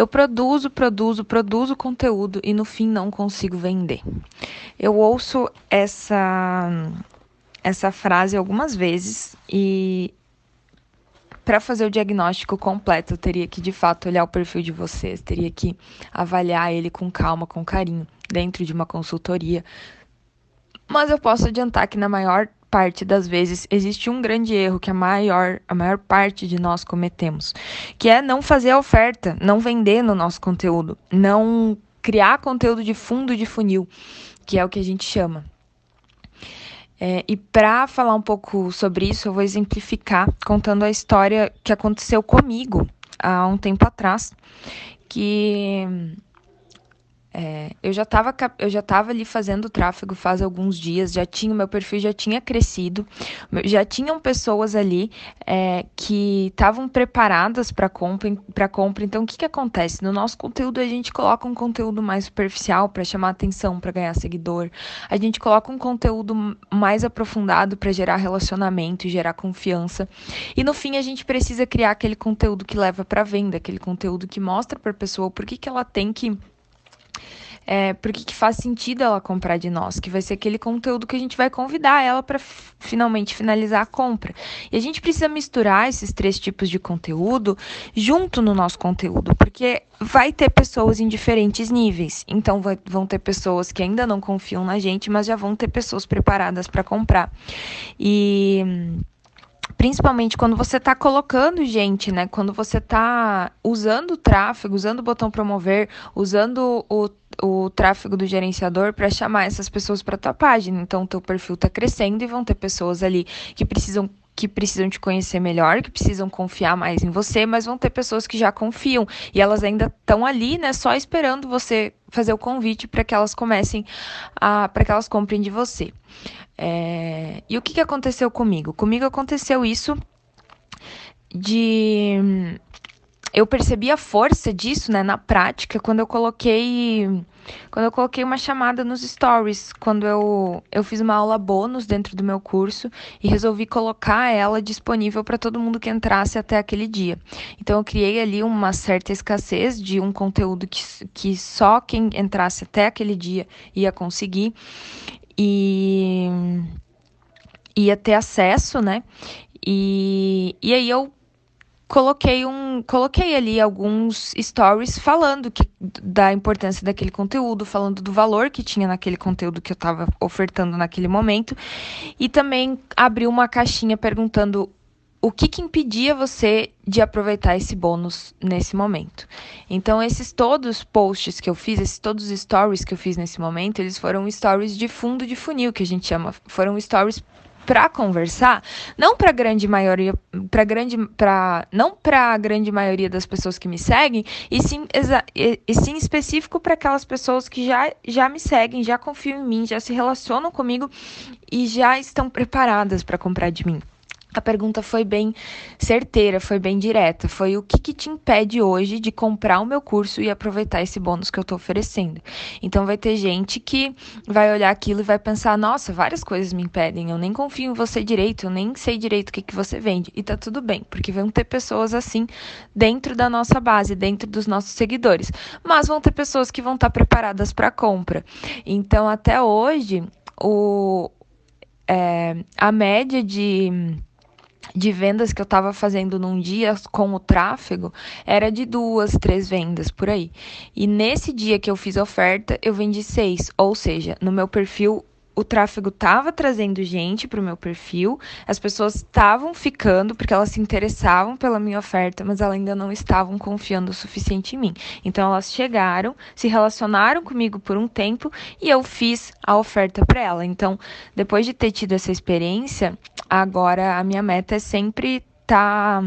Eu produzo, produzo, produzo conteúdo e no fim não consigo vender. Eu ouço essa essa frase algumas vezes e para fazer o diagnóstico completo, eu teria que de fato olhar o perfil de vocês, teria que avaliar ele com calma, com carinho, dentro de uma consultoria. Mas eu posso adiantar que na maior parte das vezes existe um grande erro que a maior, a maior parte de nós cometemos, que é não fazer a oferta, não vender no nosso conteúdo, não criar conteúdo de fundo de funil, que é o que a gente chama. É, e para falar um pouco sobre isso, eu vou exemplificar contando a história que aconteceu comigo há um tempo atrás, que é, eu já estava eu já tava ali fazendo tráfego faz alguns dias, já tinha meu perfil já tinha crescido, já tinham pessoas ali é, que estavam preparadas para compra, compra. Então o que que acontece? No nosso conteúdo a gente coloca um conteúdo mais superficial para chamar atenção, para ganhar seguidor. A gente coloca um conteúdo mais aprofundado para gerar relacionamento e gerar confiança. E no fim a gente precisa criar aquele conteúdo que leva para venda, aquele conteúdo que mostra para a pessoa por que que ela tem que é, porque que faz sentido ela comprar de nós, que vai ser aquele conteúdo que a gente vai convidar ela para finalmente finalizar a compra. E a gente precisa misturar esses três tipos de conteúdo junto no nosso conteúdo, porque vai ter pessoas em diferentes níveis. Então vai, vão ter pessoas que ainda não confiam na gente, mas já vão ter pessoas preparadas para comprar. E principalmente quando você está colocando gente, né? Quando você está usando o tráfego, usando o botão promover, usando o, o tráfego do gerenciador para chamar essas pessoas para tua página. Então, teu perfil está crescendo e vão ter pessoas ali que precisam que precisam te conhecer melhor, que precisam confiar mais em você, mas vão ter pessoas que já confiam e elas ainda estão ali, né, só esperando você fazer o convite para que elas comecem a para que elas comprem de você. É, e o que, que aconteceu comigo? Comigo aconteceu isso de eu percebi a força disso, né, na prática, quando eu coloquei quando eu coloquei uma chamada nos stories, quando eu, eu fiz uma aula bônus dentro do meu curso e resolvi colocar ela disponível para todo mundo que entrasse até aquele dia. Então eu criei ali uma certa escassez de um conteúdo que, que só quem entrasse até aquele dia ia conseguir e ia ter acesso, né? E, e aí eu coloquei um coloquei ali alguns stories falando que, da importância daquele conteúdo, falando do valor que tinha naquele conteúdo que eu estava ofertando naquele momento e também abri uma caixinha perguntando o que, que impedia você de aproveitar esse bônus nesse momento. Então, esses todos posts que eu fiz, esses todos stories que eu fiz nesse momento, eles foram stories de fundo de funil, que a gente chama, foram stories para conversar, não para grande maioria, para grande, para não para a grande maioria das pessoas que me seguem, e sim, e, e sim específico para aquelas pessoas que já, já me seguem, já confiam em mim, já se relacionam comigo e já estão preparadas para comprar de mim. A pergunta foi bem certeira, foi bem direta. Foi o que, que, te impede hoje de comprar o meu curso e aproveitar esse bônus que eu estou oferecendo. Então vai ter gente que vai olhar aquilo e vai pensar: nossa, várias coisas me impedem, eu nem confio em você direito, eu nem sei direito o que, que você vende. E tá tudo bem, porque vão ter pessoas assim dentro da nossa base, dentro dos nossos seguidores. Mas vão ter pessoas que vão estar tá preparadas para compra. Então até hoje, o, é, a média de de vendas que eu estava fazendo num dia com o tráfego era de duas, três vendas por aí. E nesse dia que eu fiz a oferta, eu vendi seis. Ou seja, no meu perfil o tráfego estava trazendo gente para o meu perfil, as pessoas estavam ficando porque elas se interessavam pela minha oferta, mas elas ainda não estavam confiando o suficiente em mim. Então elas chegaram, se relacionaram comigo por um tempo e eu fiz a oferta para ela. Então, depois de ter tido essa experiência, agora a minha meta é sempre estar tá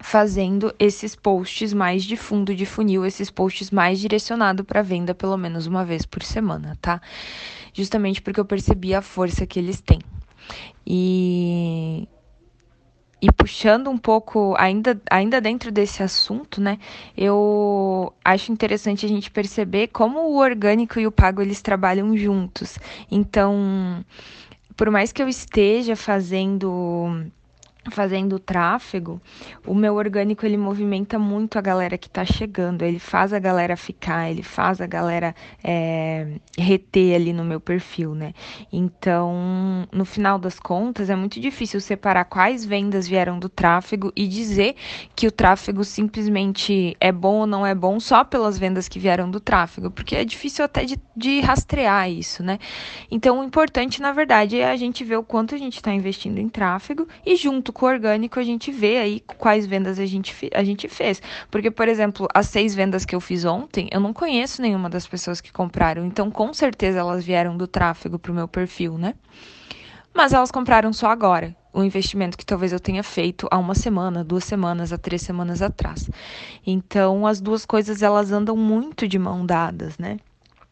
fazendo esses posts mais de fundo de funil, esses posts mais direcionados para venda pelo menos uma vez por semana, tá? justamente porque eu percebi a força que eles têm. E e puxando um pouco, ainda, ainda dentro desse assunto, né, eu acho interessante a gente perceber como o orgânico e o pago eles trabalham juntos. Então, por mais que eu esteja fazendo fazendo tráfego, o meu orgânico ele movimenta muito a galera que tá chegando, ele faz a galera ficar, ele faz a galera é, reter ali no meu perfil, né? Então, no final das contas, é muito difícil separar quais vendas vieram do tráfego e dizer que o tráfego simplesmente é bom ou não é bom só pelas vendas que vieram do tráfego, porque é difícil até de, de rastrear isso, né? Então, o importante, na verdade, é a gente ver o quanto a gente está investindo em tráfego e junto com orgânico a gente vê aí quais vendas a gente, a gente fez. Porque, por exemplo, as seis vendas que eu fiz ontem, eu não conheço nenhuma das pessoas que compraram. Então, com certeza, elas vieram do tráfego para o meu perfil, né? Mas elas compraram só agora. O investimento que talvez eu tenha feito há uma semana, duas semanas, há três semanas atrás. Então, as duas coisas elas andam muito de mão dadas, né?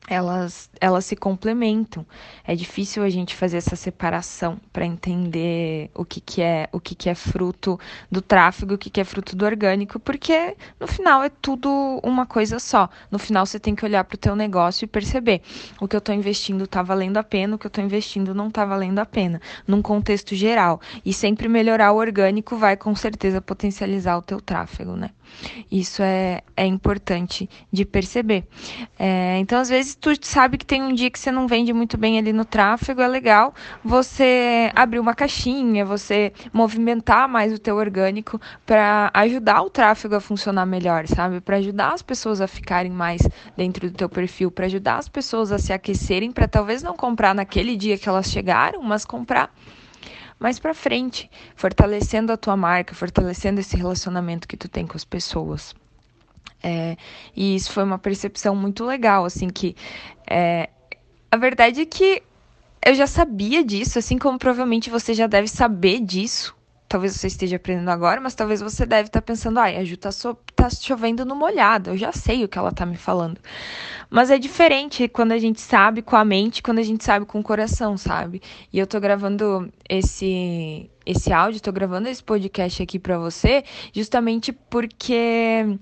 Elas, elas se complementam. É difícil a gente fazer essa separação para entender o que, que é o que, que é fruto do tráfego, o que, que é fruto do orgânico, porque no final é tudo uma coisa só. No final você tem que olhar para o teu negócio e perceber o que eu estou investindo está valendo a pena, o que eu estou investindo não está valendo a pena, num contexto geral. E sempre melhorar o orgânico vai com certeza potencializar o teu tráfego, né? Isso é, é importante de perceber. É, então, às vezes, tu sabe que tem um dia que você não vende muito bem ali no tráfego, é legal você abrir uma caixinha, você movimentar mais o teu orgânico para ajudar o tráfego a funcionar melhor, sabe? Para ajudar as pessoas a ficarem mais dentro do teu perfil, para ajudar as pessoas a se aquecerem, para talvez não comprar naquele dia que elas chegaram, mas comprar mais para frente, fortalecendo a tua marca, fortalecendo esse relacionamento que tu tem com as pessoas. É, e isso foi uma percepção muito legal, assim, que é, a verdade é que eu já sabia disso, assim como provavelmente você já deve saber disso, talvez você esteja aprendendo agora, mas talvez você deve estar tá pensando, ai, a Ju tá, so, tá chovendo no molhado, eu já sei o que ela tá me falando. Mas é diferente quando a gente sabe com a mente, quando a gente sabe com o coração, sabe? E eu tô gravando esse esse áudio, tô gravando esse podcast aqui para você, justamente porque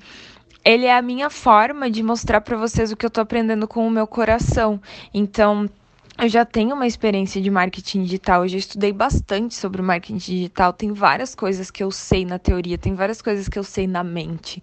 ele é a minha forma de mostrar para vocês o que eu tô aprendendo com o meu coração. Então, eu já tenho uma experiência de marketing digital, eu já estudei bastante sobre marketing digital, tem várias coisas que eu sei na teoria, tem várias coisas que eu sei na mente.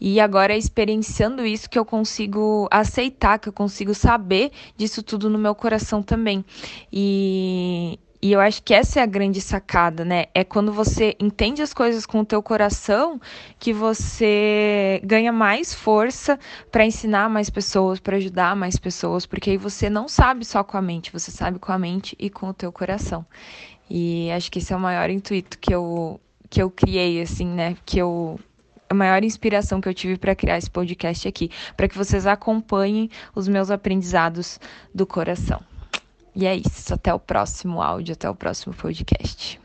E agora é experienciando isso que eu consigo aceitar, que eu consigo saber disso tudo no meu coração também. E, e eu acho que essa é a grande sacada, né? É quando você entende as coisas com o teu coração que você ganha mais força para ensinar mais pessoas, para ajudar mais pessoas, porque aí você não sabe só com a mente, você sabe com a mente e com o teu coração. E acho que esse é o maior intuito que eu que eu criei assim, né? Que eu a maior inspiração que eu tive para criar esse podcast aqui, para que vocês acompanhem os meus aprendizados do coração. E é isso. Até o próximo áudio, até o próximo podcast.